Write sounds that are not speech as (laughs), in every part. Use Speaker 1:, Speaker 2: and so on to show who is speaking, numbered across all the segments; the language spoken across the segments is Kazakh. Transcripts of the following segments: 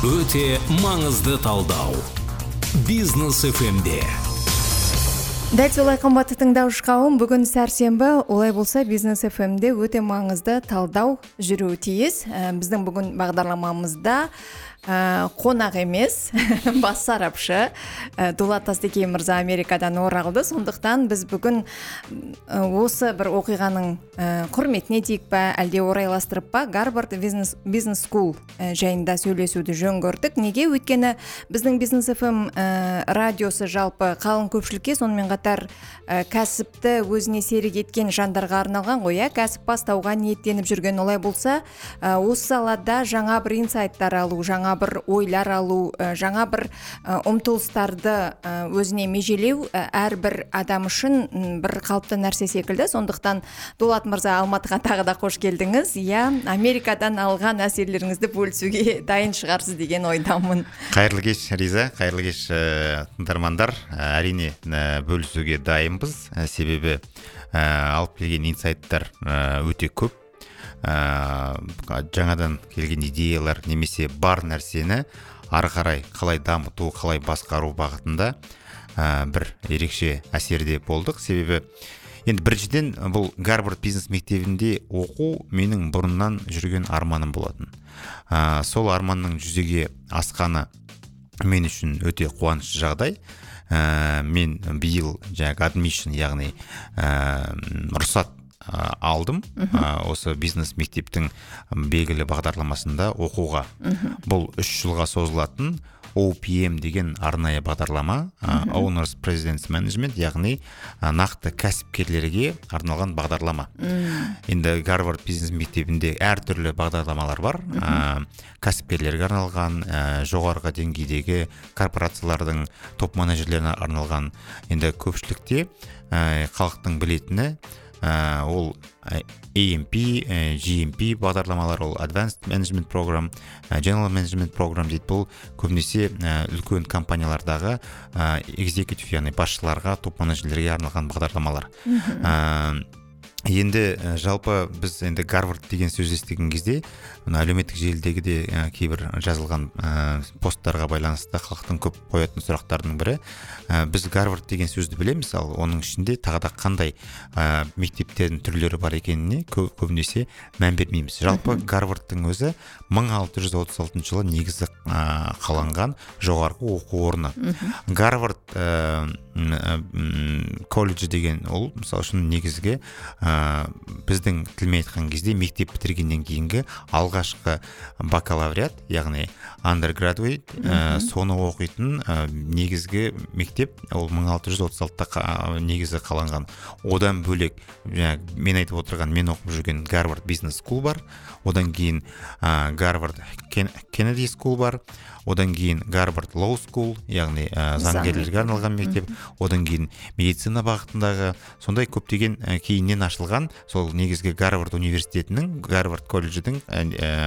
Speaker 1: өте маңызды талдау. Бизнес фмде
Speaker 2: дәл солай қымбатты тыңдаушы қауым бүгін сәрсенбі. Олай болса бизнес фмде өте маңызды талдау жүруі тиіс. Ә, біздің бүгін бағдарламамызда қонақ емес (laughs) бас сарапшы ә, дулат тастекей мырза америкадан оралды. Сондықтан біз бүгін осы бір оқиғаның құрметіне дейік па әлде орайластырып па гарвард бизнес бизнес скул жайында сөйлесуді жөн көрдік. Неге? Өйткені біздің бизнес фм радиосы жалпы қалың көпшілікке сонымен қатар кәсіпті өзіне серік еткен жандарға арналған ғой иә? Кәсіп бастауға ниеттеніп жүрген олай болса осы салада жаңа бір инсайттар алу жаңа бір ойлар алу ә, жаңа бір ә, ұмтылыстарды ә, өзіне межелеу әрбір адам үшін бір қалыпты нәрсе секілді. Сондықтан дулат мырза алматыға тағы да қош келдіңіз. Иә америкадан алған әсерлеріңізді бөлісуге (laughs) дайын шығарсыз деген ойдамын.
Speaker 3: Қайырлы кеш риза. Қайырлы кеш ә, тыңдармандар. Әрине бөлісуге дайынбыз. Ә, себебі алып келген инсайттар өте көп. Ә, жаңадан келген идеялар немесе бар нәрсені ары қарай қалай дамыту қалай басқару бағытында ә, бір ерекше әсерде болдық. Себебі енді біріншіден бұл гарвард бизнес мектебінде оқу менің бұрыннан жүрген арманым болатын. Ә, сол арманның жүзеге асқаны мен үшін өте қуанышты жағдай. Ә, мен биыл жаңағы адмишн яғни ә, рұқсат алдым. Осы бизнес мектептің белгілі бағдарламасында оқуға. Бұл үш жылға созылатын OPM деген арнайы бағдарлама Owners Presidents Management яғни нақты кәсіпкерлерге арналған бағдарлама. Енді гарвард бизнес мектебінде әртүрлі бағдарламалар бар. Кәсіпкерлерге арналған ә, жоғарғы деңгейдегі корпорациялардың топ менеджерлеріне арналған. Енді көпшілікте ә, халықтың білетіні ә, ол AMP, ә, GMP бағдарламалар ол Advanced Management Program, ә, General Management Program дейді. Бұл көбінесе үлкен компаниялардағы ә, экзекутив яғни басшыларға топ менеджерлерге арналған бағдарламалар. Енді ә, жалпы біз енді гарвард деген сөз естіген кезде мына әлеуметтік желідегі де ә, кейбір жазылған ә, посттарға байланысты халықтың көп қоятын сұрақтардың бірі ә, біз гарвард деген сөзді білеміз ал оның ішінде тағы да қандай ә, мектептердің түрлері бар екеніне көбінесе мән бермейміз. Жалпы гарвардтың өзі 1636 жылы негізі ә, қаланған жоғарғы оқу орны. Гарвард ә, колледжі деген ол мысалы үшін негізгі ә, біздің тілмен айтқан кезде мектеп бітіргеннен кейінгі алғашқы бакалавриат яғни undergraduate ә, соны оқитын ә, негізгі мектеп ол 1636-та негізі қаланған. Одан бөлек мен айтып отырған мен оқып жүрген гарвард бизнес скул бар. Одан кейін ә, гарвард кеннеди скул бар. Одан кейін гарвард лоу скул яғни ә, заңгерлерге арналған мектеп. Одан кейін медицина бағытындағы сондай көптеген ә, кейіннен ашылған сол негізгі гарвард университетінің гарвард колледждің ә,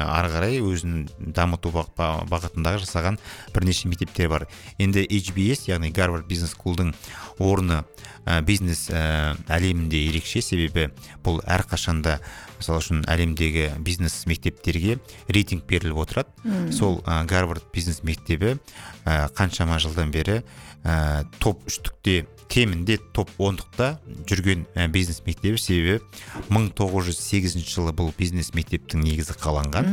Speaker 3: ары қарай өзін дамыту бағытындағы жасаған бірнеше мектептер бар. Енді HBS яғни гарвард бизнес скулдың орны бизнес ә, әлемінде ерекше себебі бұл әрқашанда мысалы үшін әлемдегі бизнес мектептерге рейтинг беріліп отырады. Сол ә, гарвард бизнес мектебі ә, қаншама жылдан бері ә, топ үштікте кемінде топ ондықта жүрген ә, бизнес мектебі. Себебі 1908 жылы бұл бизнес мектептің негізі қаланған.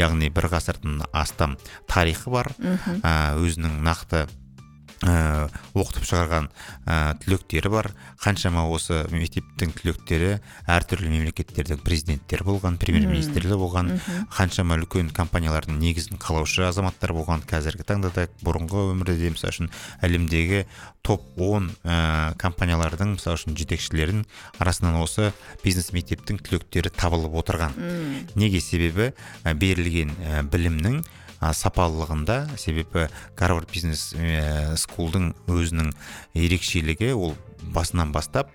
Speaker 3: Яғни бір ғасырдан астам тарихы бар. Ә, өзінің нақты ә, оқытып шығарған ә, түлектері бар. Қаншама осы мектептің түлектері әртүрлі мемлекеттердің президенттері болған премьер министрлер болған қаншама үлкен компаниялардың негізін қалаушы азаматтар болған. Қазіргі таңда да бұрынғы өмірде мысалы үшін әлемдегі топ 10 ә, компаниялардың мысалы үшін жетекшілерінің арасынан осы бизнес мектептің түлектері табылып отырған. Неге себебі? Ә, берілген ә, білімнің сапалылығында. Себебі гарвард бизнес ә, скулдың өзінің ерекшелігі ол басынан бастап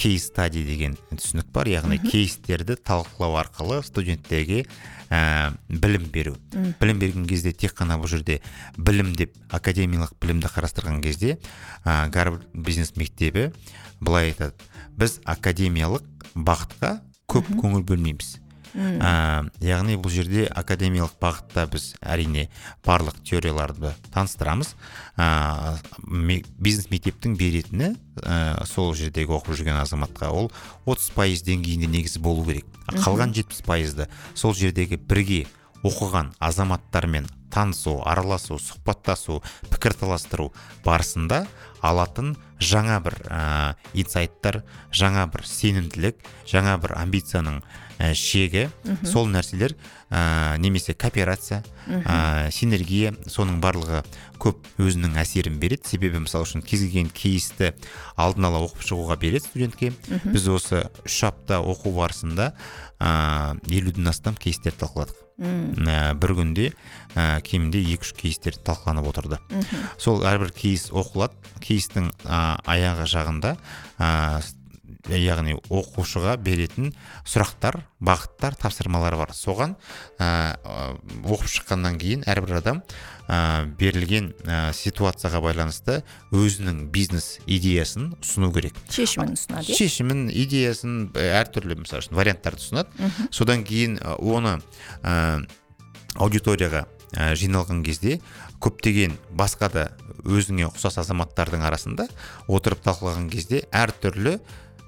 Speaker 3: кейс стади деген түсінік бар. Яғни кейстерді талқылау арқылы студенттерге ә, білім беру. Білім берген кезде тек қана бұл жерде білім деп академиялық білімді қарастырған кезде ә, гарвард бизнес мектебі былай айтады. Біз академиялық бағытқа көп көңіл бөлмейміз ә, яғни бұл жерде академиялық бағытта біз әрине барлық теорияларды таныстырамыз. Ә, бизнес мектептің беретіні ә, сол жердегі оқып жүрген азаматқа ол 30 пайыз деңгейінде негізі болу керек. Қалған 70 пайызды сол жердегі бірге оқыған азаматтармен танысу араласу сұхбаттасу пікірталастыру барысында алатын жаңа бір ә, инсайттар жаңа бір сенімділік жаңа бір амбицияның ә, шегі сол нәрселер ә, немесе кооперация ә, синергия соның барлығы көп өзінің әсерін береді. Себебі мысалы үшін кез келген кейсті алдын ала оқып шығуға береді студентке. Біз осы үш апта оқу барысында ә, елуден астам кейстерді талқыладық. Ә, бір күнде ә, кемінде екі үш кейстер талқыланып отырды. Сол әрбір кейс оқылады. Кейстің ә, аяғы жағында ә, яғни оқушыға беретін сұрақтар бағыттар тапсырмалар бар. Соған ә, оқып шыққаннан кейін әрбір адам ә, берілген ә, ситуацияға байланысты өзінің бизнес идеясын ұсыну керек.
Speaker 2: Шешімін ұсынады иә?
Speaker 3: Шешімін идеясын әртүрлі мысалы үшін варианттарды ұсынады. Содан кейін оны ә, аудиторияға ә, жиналған кезде көптеген басқа да өзіңе ұқсас азаматтардың арасында отырып талқылаған кезде әртүрлі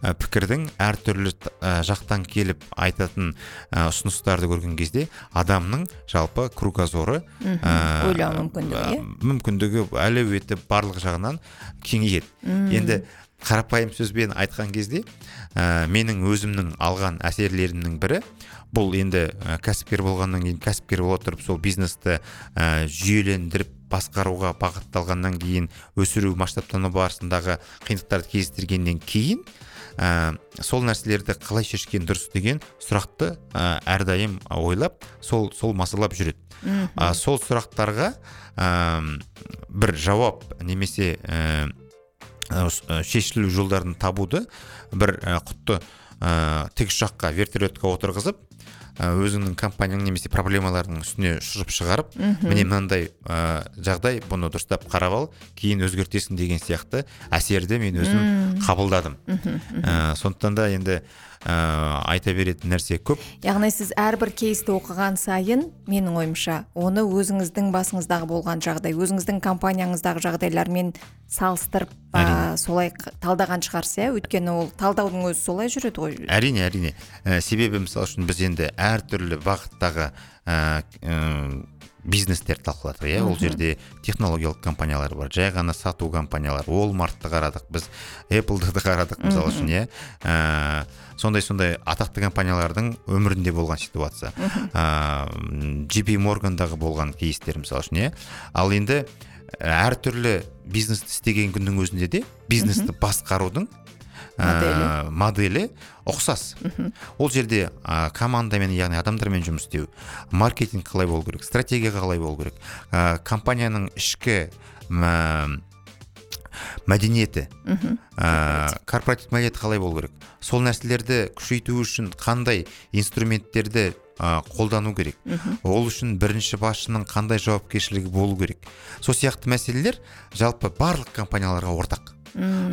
Speaker 3: пікірдің әртүрлі ә, жақтан келіп айтатын ә, ұсыныстарды көрген кезде адамның жалпы кругозоры ә,
Speaker 2: ойлау мүмкіндігі иә?
Speaker 3: мүмкіндігі әлеуеті барлық жағынан кеңейеді. Енді қарапайым сөзбен айтқан кезде ә, менің өзімнің алған әсерлерімнің бірі бұл енді ә, кәсіпкер болғаннан кейін кәсіпкер бола тұрып сол бизнесті ә, жүйелендіріп басқаруға бағытталғаннан кейін өсіру масштабтану барысындағы қиындықтарды кездестіргеннен кейін ә, сол нәрселерді қалай шешкен дұрыс деген сұрақты ә, әрдайым ойлап сол сол мазалап жүреді. Ә, сол сұрақтарға ә, бір жауап немесе ә, шешілу жолдарын табуды бір ә, құтты ә, тік ұшаққа вертолетқа отырғызып өзіңнің компанияң немесе проблемалардың үстіне ұшырып шығарып міне мынандай ә, жағдай бұны дұрыстап қарап ал кейін өзгертесің деген сияқты әсерді мен өзім қабылдадым. Ә, сондықтан да енді ә, айта беретін нәрсе көп.
Speaker 2: Яғни сіз әрбір кейсті оқыған сайын менің ойымша оны өзіңіздің басыңыздағы болған жағдай өзіңіздің компанияңыздағы жағдайлармен салыстырып ә, солай талдаған шығарсыз иә? Өйткені ол талдаудың өзі солай жүреді ғой.
Speaker 3: Әрине әрине. Ә, себебі мысалы үшін біз енді әртүрлі бағыттағы ә, бизнестер талқыладық иә. Ол жерде технологиялық компаниялар бар жай ғана сату компаниялар Walmartты қарадық біз Apple'ды да қарадық мысалы үшін иә. Ә, сондай сондай атақты компаниялардың өмірінде болған ситуация. Ә, JP Morganдағы болған кейстер мысалы үшін иә. Ал енді әртүрлі бизнесті істеген күннің өзінде де бизнесті басқарудың ә, моделі. Ұқсас. Ол жерде ә, командамен яғни адамдармен жұмыс істеу маркетинг қалай болу керек стратегия қалай болу керек ә, компанияның ішкі ә, мәдениеті ә, корпоратив. мәдениеті қалай болу керек сол нәрселерді күшейту үшін қандай инструменттерді ә, қолдану керек ол үшін бірінші басшының қандай жауапкершілігі болу керек. Сол сияқты мәселелер жалпы барлық компанияларға ортақ.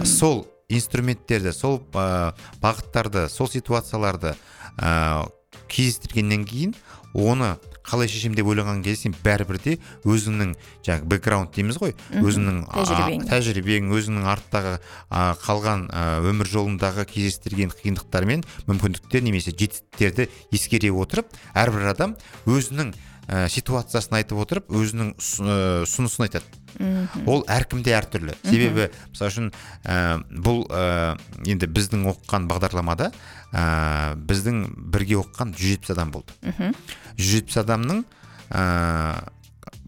Speaker 3: Сол инструменттерді сол ә, бағыттарды сол ситуацияларды ә, кездестіргеннен кейін оны қалай шешемін деп ойлаған кезде сен бәрібір де өзіңнің жаңағы бэкграунд дейміз ғой өзіңнің
Speaker 2: тәжірибең.
Speaker 3: тәжірибең өзіңнің арттағы а, қалған а, өмір жолындағы кездестірген қиындықтар мен мүмкіндіктер немесе жетістіктерді ескере отырып әрбір адам өзінің ә, ситуациясын айтып отырып өзінің ұсынысын айтады. Ол әркімде әртүрлі. Себебі мысалы үшін ә, бұл ә, енді біздің оқыған бағдарламада ә, біздің бірге оқыған 170 адам болды. Жүз жетпіс адамның ә,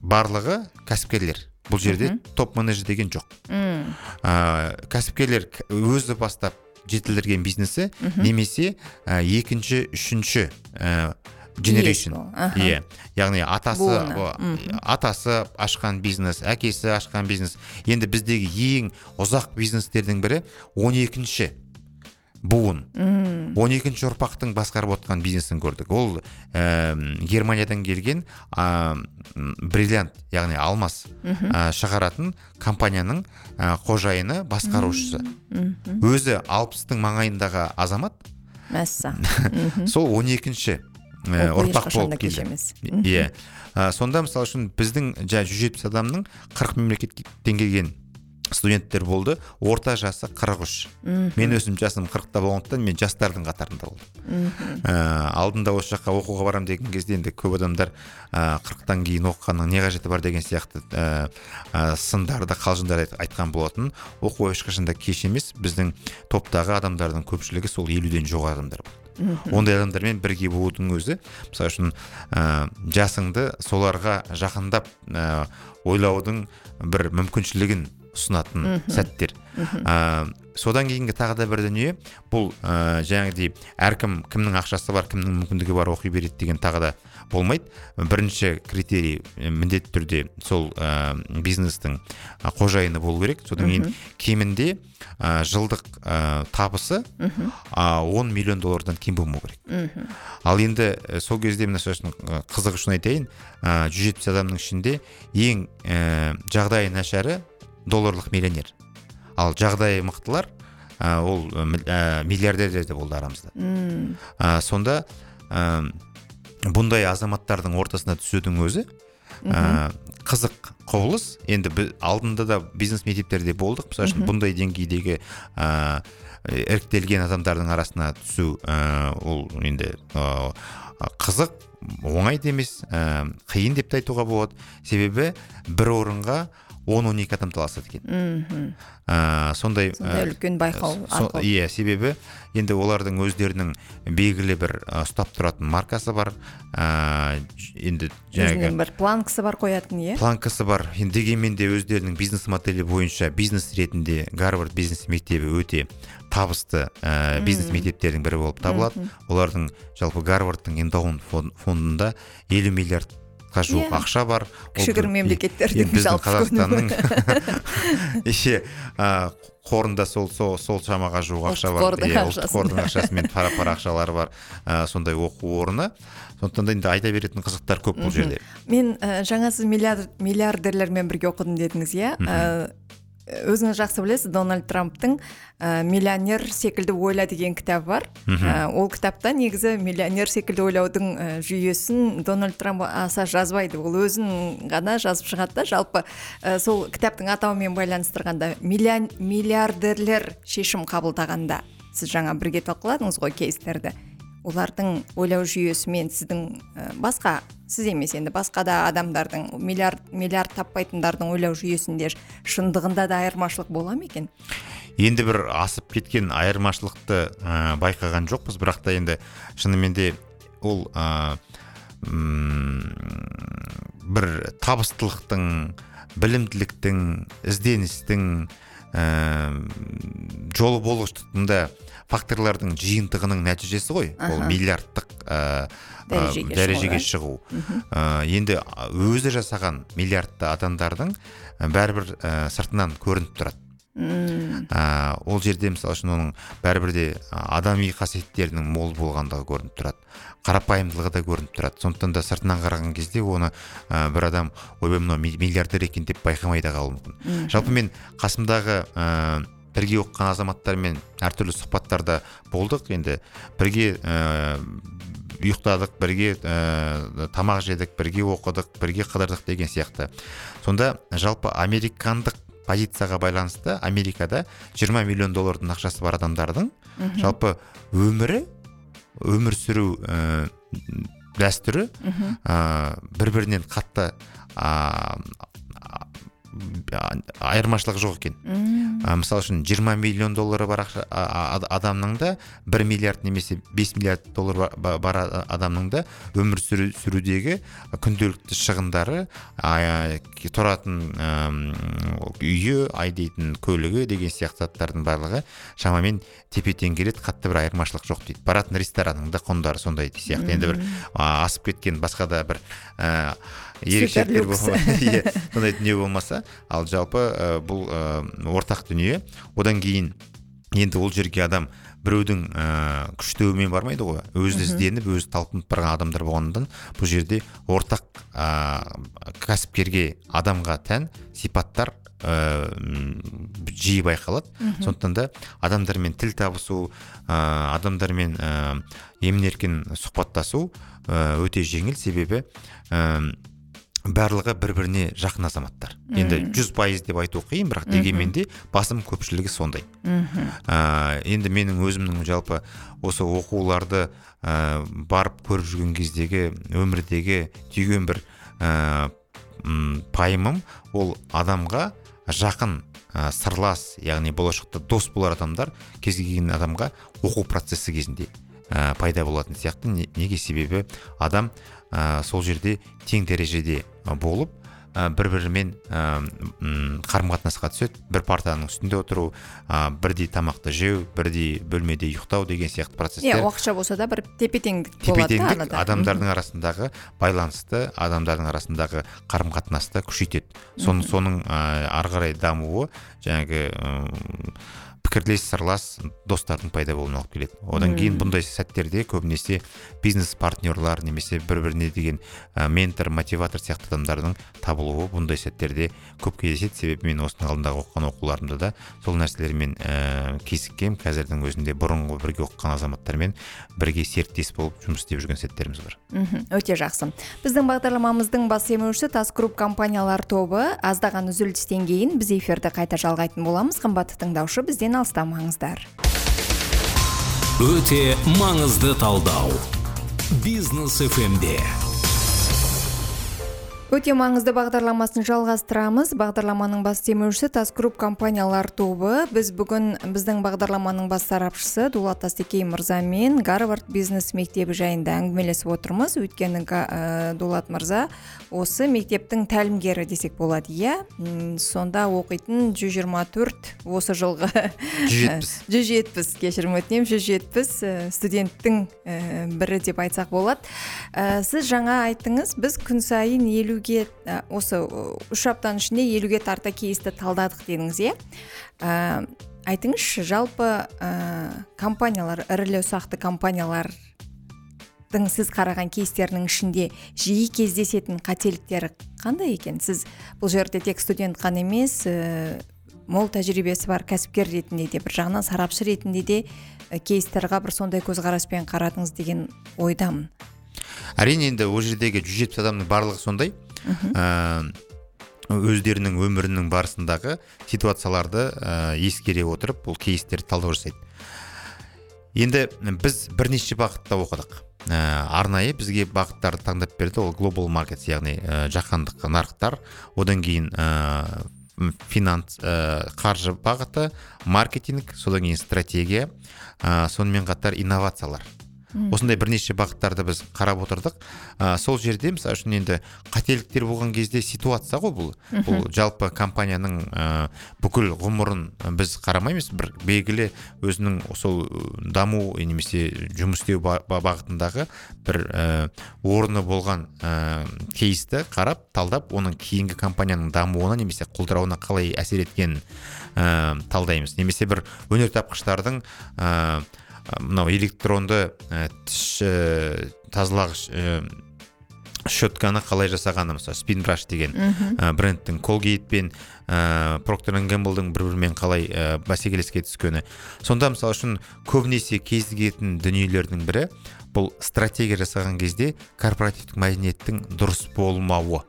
Speaker 3: барлығы кәсіпкерлер. Бұл жерде топ менеджер деген жоқ. Ә, кәсіпкерлер өзі бастап жетілдірген бизнесі немесе ә, екінші үшінші ә, generation. Иә яғни атасы атасы ашқан бизнес әкесі ашқан бизнес. Енді біздегі ең ұзақ бизнестердің бірі 12 екінші буын. Он екінші ұрпақтың басқарып отқан бизнесін көрдік. Ол ә, германиядан келген ә, бриллиант яғни алмас ә, шығаратын компанияның ә, қожайыны басқарушысы. Өзі алпыстың маңайындағы азамат.
Speaker 2: Мәссаған (laughs)
Speaker 3: сол он екінші ұрпақ болып келді. иә Ә, сонда мысалы үшін біздің жаңағы жүз жетпіс адамның қырық мемлекеттен келген студенттер болды орта жасы қырық үш. Мен өзім жасым қырықта болғандықтан мен жастардың қатарында болдым. Ә, алдында осы жаққа оқуға барамын деген кезде енді көп адамдар ә, қырықтан кейін оқығанның не қажеті бар деген сияқты ә, ә, сындарды қалжыңдар айт- айтқан болатын. Оқу ешқашан да кеш емес. Біздің топтағы адамдардың көпшілігі сол елуден жоғары адамдар ондай адамдармен бірге болудың өзі мысалы үшін ә, жасыңды соларға жақындап ә, ойлаудың бір мүмкіншілігін ұсынатын сәттер. Ә, содан кейінгі тағы да бір дүние бұл ә, жаңағыдей әркім кімнің ақшасы бар кімнің мүмкіндігі бар оқи береді деген тағы да болмайды. Бірінші критерий міндетті түрде сол ә, бизнестің қожайыны болу керек. Содан кейін кемінде ә, жылдық ә, табысы 10 миллион доллардан кем болмау керек. Ал енді ә, сол кезде мына үшін ә, қызық үшін айтайын ә, 170 адамның ішінде ең ә, жағдайы нашары долларлық миллионер. Ал жағдайы мықтылар ә, ол мил- миллиардерлер де болды арамызда. Ә, сонда бұндай азаматтардың ортасына түсудің өзі ә, қызық құбылыс. Енді біз алдында да бизнес мектептерде болдық. Мысалы үшін бұндай деңгейдегі ә, іріктелген адамдардың арасына түсу ә, ол енді ә, қызық оңай да емес ә, қиын деп те айтуға болады. Себебі бір орынға 10-12 адам таласады екен ә, сондай
Speaker 2: сондай
Speaker 3: ә,
Speaker 2: үлкен байқау
Speaker 3: иә себебі енді олардың өздерінің белгілі бір ұстап тұратын маркасы бар. Ә, енді жаңағы
Speaker 2: бір планкасы бар қоятын иә?
Speaker 3: Планкасы бар. Енді дегенмен де өздерінің бизнес моделі бойынша бизнес ретінде гарвард бизнес мектебі өте табысты ә, бизнес мектептердің бірі болып табылады. Олардың жалпы гарвардтың эндаун фон- фондында 50 миллиардқа жуық
Speaker 2: Иә.
Speaker 3: ақша бар.
Speaker 2: Кішігірім мемлекеттердің
Speaker 3: біздің
Speaker 2: жалпы
Speaker 3: қазақстанның. (laughs) Еще қорында сол сол, сол шамаға жуық ақша бар. Иә, ұлттық қордың ақшасымен пара пар ақшалары бар ә, сондай оқу орны. Сондықтан да енді айта беретін қызықтар көп бұл жерде.
Speaker 2: Мен ә, жаңа сіз миллиард, миллиардерлермен бірге оқыдым дедіңіз иә? Өзіңіз жақсы білесіз дональд трамптың ә, миллионер секілді ойла деген кітабы бар. Ә, ол кітапта негізі миллионер секілді ойлаудың ә, жүйесін дональд трамп аса жазбайды. Ол өзін ғана жазып шығады да. Жалпы ә, сол кітаптың атауымен байланыстырғанда миллион, миллиардерлер шешім қабылдағанда сіз жаңа бірге талқыладыңыз ғой кейстерді. Олардың ойлау жүйесі мен сіздің басқа сіз емес енді басқа да адамдардың миллиард миллиард таппайтындардың ойлау жүйесінде шындығында да айырмашылық бола ма екен?
Speaker 3: Енді бір асып кеткен айырмашылықты ә, байқаған жоқпыз бірақ та енді шынымен де ол ә, бір табыстылықтың білімділіктің ізденістің жолы болғыштығында факторлардың жиынтығының нәтижесі ғой. Ол миллиардтық ә, ә,
Speaker 2: Дәрежеге
Speaker 3: дәрежеге
Speaker 2: шығу,
Speaker 3: Ә, енді өзі жасаған миллиардты адамдардың бәрібір ә, сыртынан көрініп тұрады. Ә, ол жерде мысалы үшін оның бәрібір де адами қасиеттерінің мол болғандығы көрініп тұрады. Қарапайымдылығы да көрініп тұрады. Сондықтан да сыртынан қараған кезде оны ә, бір адам ойбай мынау ми- миллиардер екен деп байқамай да қалуы мүмкін. Жалпы мен қасымдағы ә, бірге оқыған азаматтармен әртүрлі сұхбаттарда болдық. Енді бірге ә, ұйықтадық бірге ә, тамақ жедік бірге оқыдық бірге қыдырдық деген сияқты. Сонда жалпы американдық позицияға байланысты америкада 20 миллион доллардың ақшасы бар адамдардың жалпы өмірі өмір сүру ә, дәстүрі ә, бір бірінен қатты ә, айырмашылық жоқ екен. Ә, мысалы үшін 20 миллион доллары бар ақша- адамның да 1 миллиард немесе 5 миллиард доллар ба- ба- бар адамның да өмір сүру, сүрудегі күнделікті шығындары тұратын үйі айдайтын көлігі деген сияқты заттардың барлығы шамамен тепе тең келеді қатты бір айырмашылық жоқ дейді. Баратын ресторанның да құндары сондай сияқты. Енді бір асып кеткен басқа да бір ә, ерекшеліктер (laughs) иә, сондай дүние болмаса. Ал жалпы ә, бұл ә, ортақ дүние. Одан кейін енді ол жерге адам біреудің ә, күштеуімен бармайды ғой. Өзі ізденіп өзі талпынып барған адамдар болғандықтан бұл жерде ортақ ә, кәсіпкерге адамға тән сипаттар ә, жиі байқалады. Сондықтан да адамдармен тіл табысу ә, адамдармен ә, емін еркін сұхбаттасу ә, өте жеңіл. Себебі ә, барлығы бір біріне жақын азаматтар. Енді жүз пайыз деп айту қиын бірақ дегенмен де басым көпшілігі сондай. Ә, енді менің өзімнің жалпы осы оқуларды ә, барып көріп жүрген кездегі өмірдегі түйген бір ә, пайымым ол адамға жақын ә, сырлас яғни болашақта дос болар адамдар кез келген адамға оқу процесі кезінде ә, пайда болатын сияқты Не- неге себебі адам ә, сол жерде тең дәрежеде ә, болып ә, бір бірімен қарым қатынасқа түседі. Бір партаның үстінде отыру ә, бірдей тамақты жеу бірдей бөлмеде ұйықтау деген сияқты
Speaker 2: иә
Speaker 3: процестер
Speaker 2: уақытша болса да бір тепе теңдік
Speaker 3: тепе теңдік адамдардың арасындағы байланысты адамдардың арасындағы қарым қатынасты күшейтеді соның соның ә, ары қарай дамуы жаңағы пікірлес сырлас достардың пайда болуына алып келеді. Одан кейін бұндай сәттерде көбінесе бизнес партнерлар немесе бір біріне деген ә, ментор мотиватор сияқты адамдардың табылуы бұндай сәттерде көп кездеседі. Себебі мен осының алдындағы оқыған оқуларымда да сол нәрселермен ә, кезіккем қазірдің өзінде бұрынғы бірге оқыған азаматтармен бірге серіктес болып жұмыс істеп жүрген сәттеріміз бар.
Speaker 2: Мхм өте жақсы. Біздің бағдарламамыздың бас демеушісі тас групп компаниялар тобы аздаған үзілістен кейін біз эфирді қайта жалғайтын боламыз. Қымбатты тыңдаушы бізден алыстамаңыздар
Speaker 1: өте маңызды талдау. Бизнес фмде
Speaker 2: өте маңызды бағдарламасын жалғастырамыз. Бағдарламаның бас демеушісі тас групп компаниялар тобы. Біз бүгін біздің бағдарламаның бас сарапшысы дулат тастекей мырзамен гарвард бизнес мектебі жайында әңгімелесіп отырмыз. Өйткені ә, дулат мырза осы мектептің тәлімгері десек болады иә? Сонда оқитын 124 осы жылғы
Speaker 3: 170.
Speaker 2: 170 (laughs) кешірім өтінемін 170 ә, студенттің ә, бірі деп айтсақ болады. Ә, сіз жаңа айттыңыз біз күн сайын елуге ә, осы үш аптаның ішінде елуге тарта кейсті талдадық дедіңіз иә? Ә, айтыңызшы жалпы ә, компаниялар ірілі ұсақты компаниялардың сіз қараған кейстерінің ішінде жиі кездесетін қателіктері қандай екен? Сіз бұл жерде тек студент қана емес ә, мол тәжірибесі бар кәсіпкер ретінде де бір жағынан сарапшы ретінде де ә, кейстерға бір сондай көзқараспен қарадыңыз деген ойдамын.
Speaker 3: Әрине енді ол жердегі 170 адамның барлығы сондай. Өздерінің өмірінің барысындағы ситуацияларды ә, ескере отырып бұл кейстерді талдау жасайды. Енді біз бірнеше бағытта оқыдық. Ә, арнайы бізге бағыттарды таңдап берді. Ол global markets яғни ә, жаһандық нарықтар. Одан кейін ә, финанс ә, қаржы бағыты маркетинг содан кейін стратегия ә, сонымен қатар инновациялар. Осындай бірнеше бағыттарды біз қарап отырдық. Ә, сол жерде мысалы үшін енді қателіктер болған кезде ситуация ғой бұл. Бұл жалпы компанияның ә, бүкіл ғұмырын біз қарамаймыз. Бір белгілі өзінің сол даму немесе жұмыс істеу ба- ба- бағытындағы бір ә, орны болған ә, кейсті қарап талдап оның кейінгі компанияның дамуына немесе құлдырауына қалай әсер еткенін ә, талдаймыз. Немесе бір өнертапқыштардың ә, мынау электронды ә, тіс ә, тазалағыш ә, щетканы қалай жасағаны мысалы спинбраш деген ә, брендтің колгейт пен ә, проктор гэмблдың бір бірімен қалай ә, бәсекелеске түскені. Сонда мысалы үшін көбінесе кезігетін дүниелердің бірі бұл стратегия жасаған кезде корпоративтік мәдениеттің дұрыс болмауы.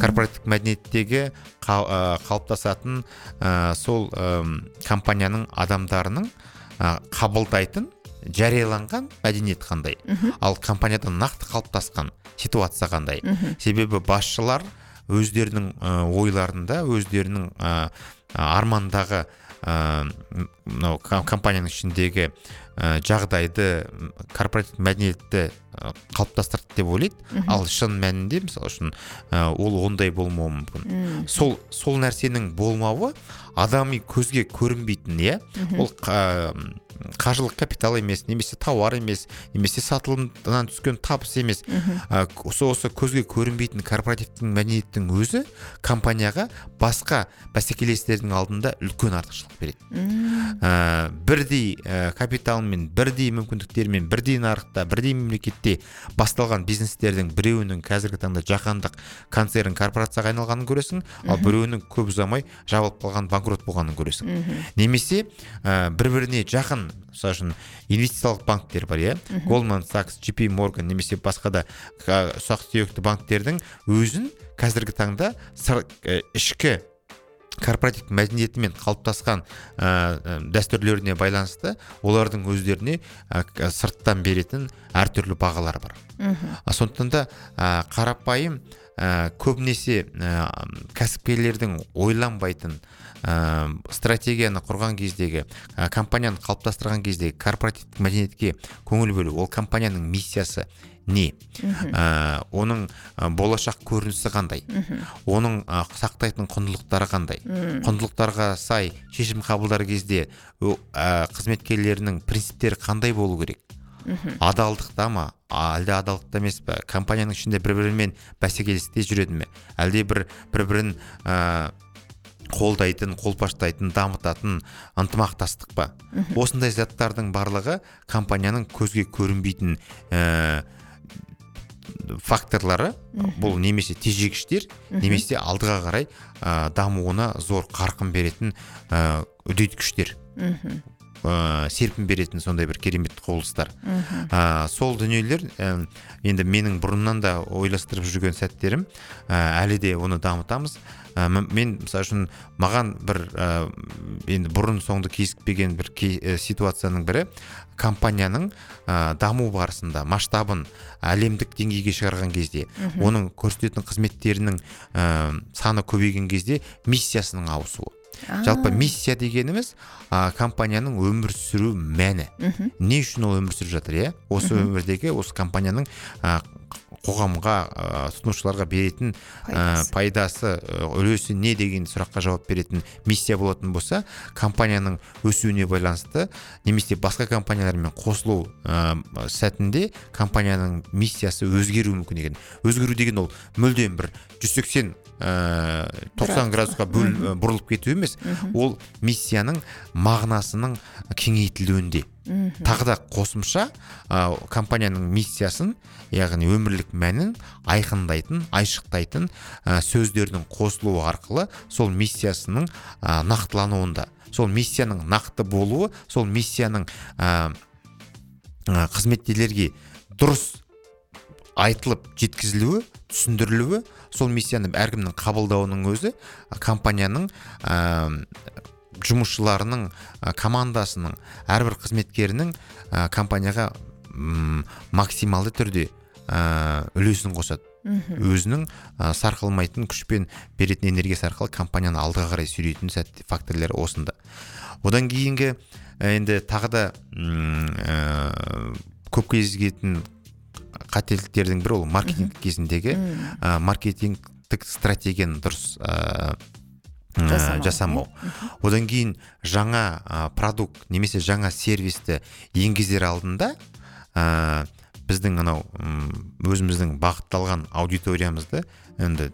Speaker 3: Корпоративтік мәдениеттегі ә, қалыптасатын ә, сол әм, компанияның адамдарының ә, қабылдайтын жарияланған мәдениет қандай? Ал компанияда нақты қалыптасқан ситуация қандай? Себебі басшылар өздерінің ойларында өздерінің ә, армандағы мынау ком- компанияның ішіндегі ә, жағдайды корпоративтік мәдениетті ә, қалыптастырды деп ойлайды. Ал шын мәнінде мысалы үшін ә, ол ондай болмауы мүмкін. Сол сол нәрсенің болмауы адами көзге көрінбейтін иә? Ол қа- қаржылық капитал емес немесе тауар емес немесе сатылымнан түскен табыс емес. Ә, осы осы көзге көрінбейтін корпоративтің мәдениеттің өзі компанияға басқа бәсекелестердің алдында үлкен артықшылық береді. Ә, бірдей ә, капитал барлығымен бірдей мүмкіндіктермен бірдей нарықта бірдей мемлекетте басталған бизнестердің біреуінің қазіргі таңда жаһандық концерн корпорацияға айналғанын көресің ал біреуінің көп ұзамай жабылып қалған банкрот болғанын көресің. Немесе ә, бір біріне жақын мысалы үшін инвестициялық банктер бар иә? Голман сакс джипи морган немесе басқа да ұсақ түйекті банктердің өзін қазіргі таңда ішкі корпоративтік мәдениетімен қалыптасқан ә, дәстүрлеріне байланысты олардың өздеріне ә, сырттан беретін әртүрлі бағалар бар. Мхм. Сондықтан да ә, қарапайым ә, көбінесе ә, кәсіпкерлердің ойланбайтын ә, стратегияны құрған кездегі ә, компанияны қалыптастырған кездегі корпоративтік мәдениетке көңіл бөлу ол компанияның миссиясы не. Ә, оның болашақ көрінісі қандай? Оның ә, сақтайтын құндылықтары қандай? Құндылықтарға сай шешім қабылдар кезде ә, қызметкерлерінің принциптері қандай болу керек? Адалдықта ма? Әлде адалдықта емес па компанияның ішінде бір бірімен бәсекелесте жүреді ме? Әлде бір бір бірін ә, қолдайтын қолпаштайтын дамытатын ынтымақтастық па? Осындай заттардың барлығы компанияның көзге көрінбейтін факторлары бұл немесе тежегіштер немесе алдыға қарай ә, дамуына зор қарқын беретін ә, үдеткіштер ә, серпін беретін сондай бір керемет құбылыстар. Ә, сол дүниелер ә, енді менің бұрыннан да ойластырып жүрген сәттерім ә, әлі де оны дамытамыз. Ә, мен мысалы үшін маған бір ә, енді бұрын соңды кезікпеген бір ситуацияның бірі компанияның ә, даму барысында масштабын әлемдік деңгейге шығарған кезде оның көрсететін қызметтерінің ә, саны көбейген кезде миссиясының ауысуы. Жалпы миссия дегеніміз ә, компанияның өмір сүру мәні. Не үшін ол өмір сүріп жатыр иә? Осы өмірдегі осы компанияның ә, қоғамға ә, тұтынушыларға беретін ә, пайдасы. үлесі не деген сұраққа жауап беретін миссия болатын болса компанияның өсуіне байланысты немесе басқа компаниялармен қосылу ә, сәтінде компанияның миссиясы өзгеруі мүмкін екен. Өзгеру деген ол мүлдем бір 180 ә, 90 градусқа бөл, бұрылып кету емес. Ол миссияның мағынасының кеңейтілуінде. Тағы да қосымша ә, компанияның миссиясын яғни өмірлік мәнін айқындайтын айшықтайтын ә, сөздердің қосылуы арқылы сол миссиясының ә, нақтылануында сол миссияның нақты болуы сол миссияның ә, қызметкерлерге дұрыс айтылып жеткізілуі түсіндірілуі сол миссияны әркімнің қабылдауының өзі компанияның жұмысшыларының командасының әрбір қызметкерінің ә, компанияға максималды түрде ә, үлесін қосады. Өзінің ә, сарқылмайтын күшпен беретін энергиясы арқылы компанияны алдыға қарай сүйрейтін сәт факторлер осында. Одан кейінгі енді тағы да ә, көп кезігетін қателіктердің бірі ол маркетинг кезіндегі ә, маркетингтік стратегияны дұрыс жасамау. одан кейін жаңа ә, продукт немесе жаңа сервисті енгізер алдында ә, біздің анау өзіміздің бағытталған аудиториямызды енді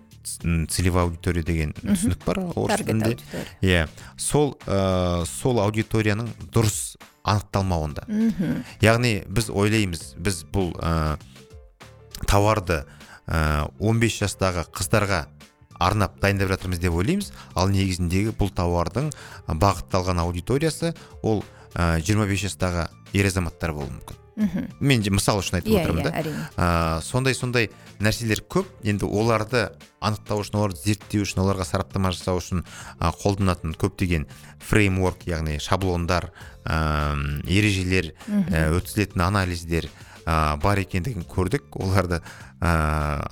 Speaker 3: целевая аудитория деген түсінік бар орыс тілінде. иә сол ә, сол аудиторияның дұрыс анықталмауында. Яғни біз ойлаймыз біз бұл ә, тауарды ә, 15 жастағы қыздарға арнап дайындап жатырмыз деп ойлаймыз. Ал негізіндегі бұл тауардың бағытталған аудиториясы ол ә, 25 жастағы ер азаматтар болуы мүмкін. Мхм. Мен мысал үшін айтып yeah, иә, отырмын yeah, иә, да. сондай сондай нәрселер көп. Енді оларды анықтау үшін оларды зерттеу үшін оларға сараптама жасау үшін ә, қолданатын көптеген фреймворк яғни шаблондар ә, ережелер ә, өткізілетін анализдер ә, бар екендігін көрдік. Оларды ә,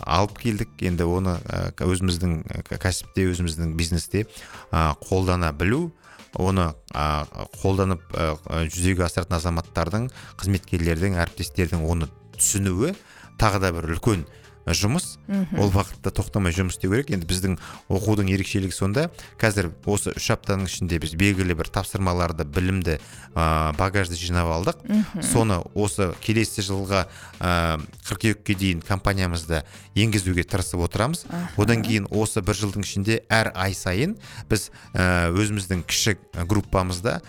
Speaker 3: алып келдік. Енді оны өзіміздің кәсіпте өзіміздің бизнесте ә, қолдана білу оны ә, қолданып ә, жүзеге асыратын азаматтардың қызметкерлердің әріптестердің оны түсінуі тағы да бір үлкен жұмыс. Ол бағытта тоқтамай жұмыс істеу керек. Енді біздің оқудың ерекшелігі сонда қазір осы үш аптаның ішінде біз белгілі бір тапсырмаларды білімді ә, багажды жинап алдық. Соны осы келесі жылға ә, қыркүйекке дейін компаниямызда енгізуге тырысып отырамыз. Одан кейін осы бір жылдың ішінде әр ай сайын біз ә, өзіміздің кіші группамызда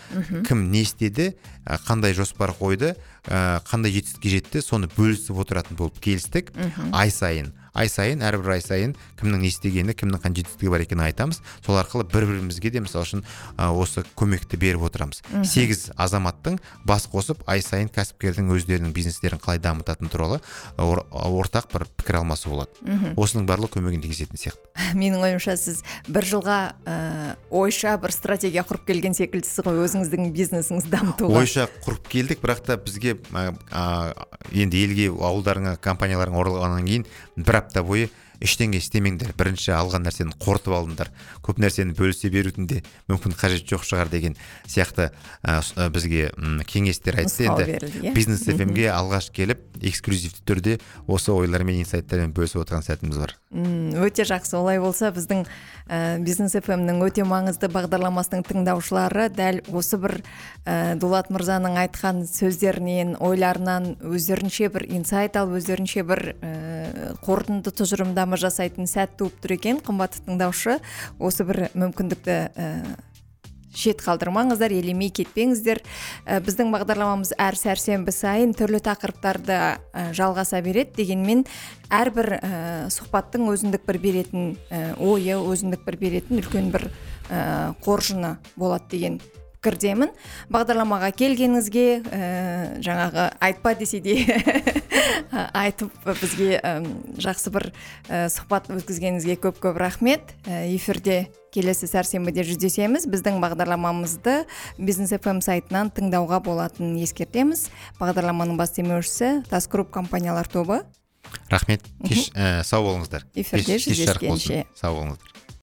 Speaker 3: кім не істеді ә, қандай жоспар қойды қандай жетістікке жетті соны бөлісіп отыратын болып келістік. Ай сайын. Ай сайын әрбір ай сайын кімнің не істегені кімнің қандай жетістігі бар екенін айтамыз. Сол арқылы бір бірімізге де мысалы үшін осы көмекті беріп отырамыз. Сегіз азаматтың бас қосып ай сайын кәсіпкердің өздерінің бизнестерін қалай дамытатыны туралы ор, ортақ бір пікір алмасу болады. Осының барлығы көмегін тигізетін сияқты. (laughs)
Speaker 2: Менің ойымша сіз бір жылға ә, ойша бір стратегия құрып келген секілдісіз ғой өзіңіздің бизнесіңізді дамытуға.
Speaker 3: Ойша құрып келдік бірақ та бізге ә, ә, енді елге ауылдарыңа компанияларыңа оралғаннан кейін бір апта бойы ештеңе істемеңдер. Бірінші алған нәрсені қорытып алыңдар көп нәрсені бөлісе берудің де мүмкін қажеті жоқ шығар деген сияқты ә, бізге кеңестер айтты енді.
Speaker 2: берілді, иә?
Speaker 3: бизнес фмге алғаш келіп эксклюзивті түрде осы ойлармен инсайттармен бөлісіп отырған сәтіміз бар.
Speaker 2: Өте жақсы. Олай болса біздің ә, бизнес фмнің өте маңызды бағдарламасының тыңдаушылары дәл осы бір ә, дулат мырзаның айтқан сөздерінен ойларынан өздерінше бір инсайт алып өздерінше бір ә, қорытынды тұжырымдама жасайтын сәт туып тұр екен қымбатты тыңдаушы. Осы бір мүмкіндікті ә, шет қалдырмаңыздар елемей кетпеңіздер. Ә, біздің бағдарламамыз әр сәрсенбі сайын түрлі тақырыптарды ә, жалғаса береді. Дегенмен әрбір ә, сұхбаттың өзіндік бір беретін ә, ойы өзіндік бір беретін үлкен бір ә, қоржыны болады деген пікірдемін бағдарламаға келгеніңізге ә, жаңағы айтпа десе де (laughs) айтып бізге ә, жақсы бір ә, сұхбат өткізгеніңізге көп көп рахмет. Ә, эфирде келесі сәрсенбіде жүздесеміз. Біздің бағдарламамызды бизнес фм сайтынан тыңдауға болатынын ескертеміз. Бағдарламаның бас демеушісі тас групп компаниялар тобы.
Speaker 3: Рахмет. Кеш ә, сау болыңыздар.
Speaker 2: Эфирде жүздескенше.
Speaker 3: сау болыңыздар.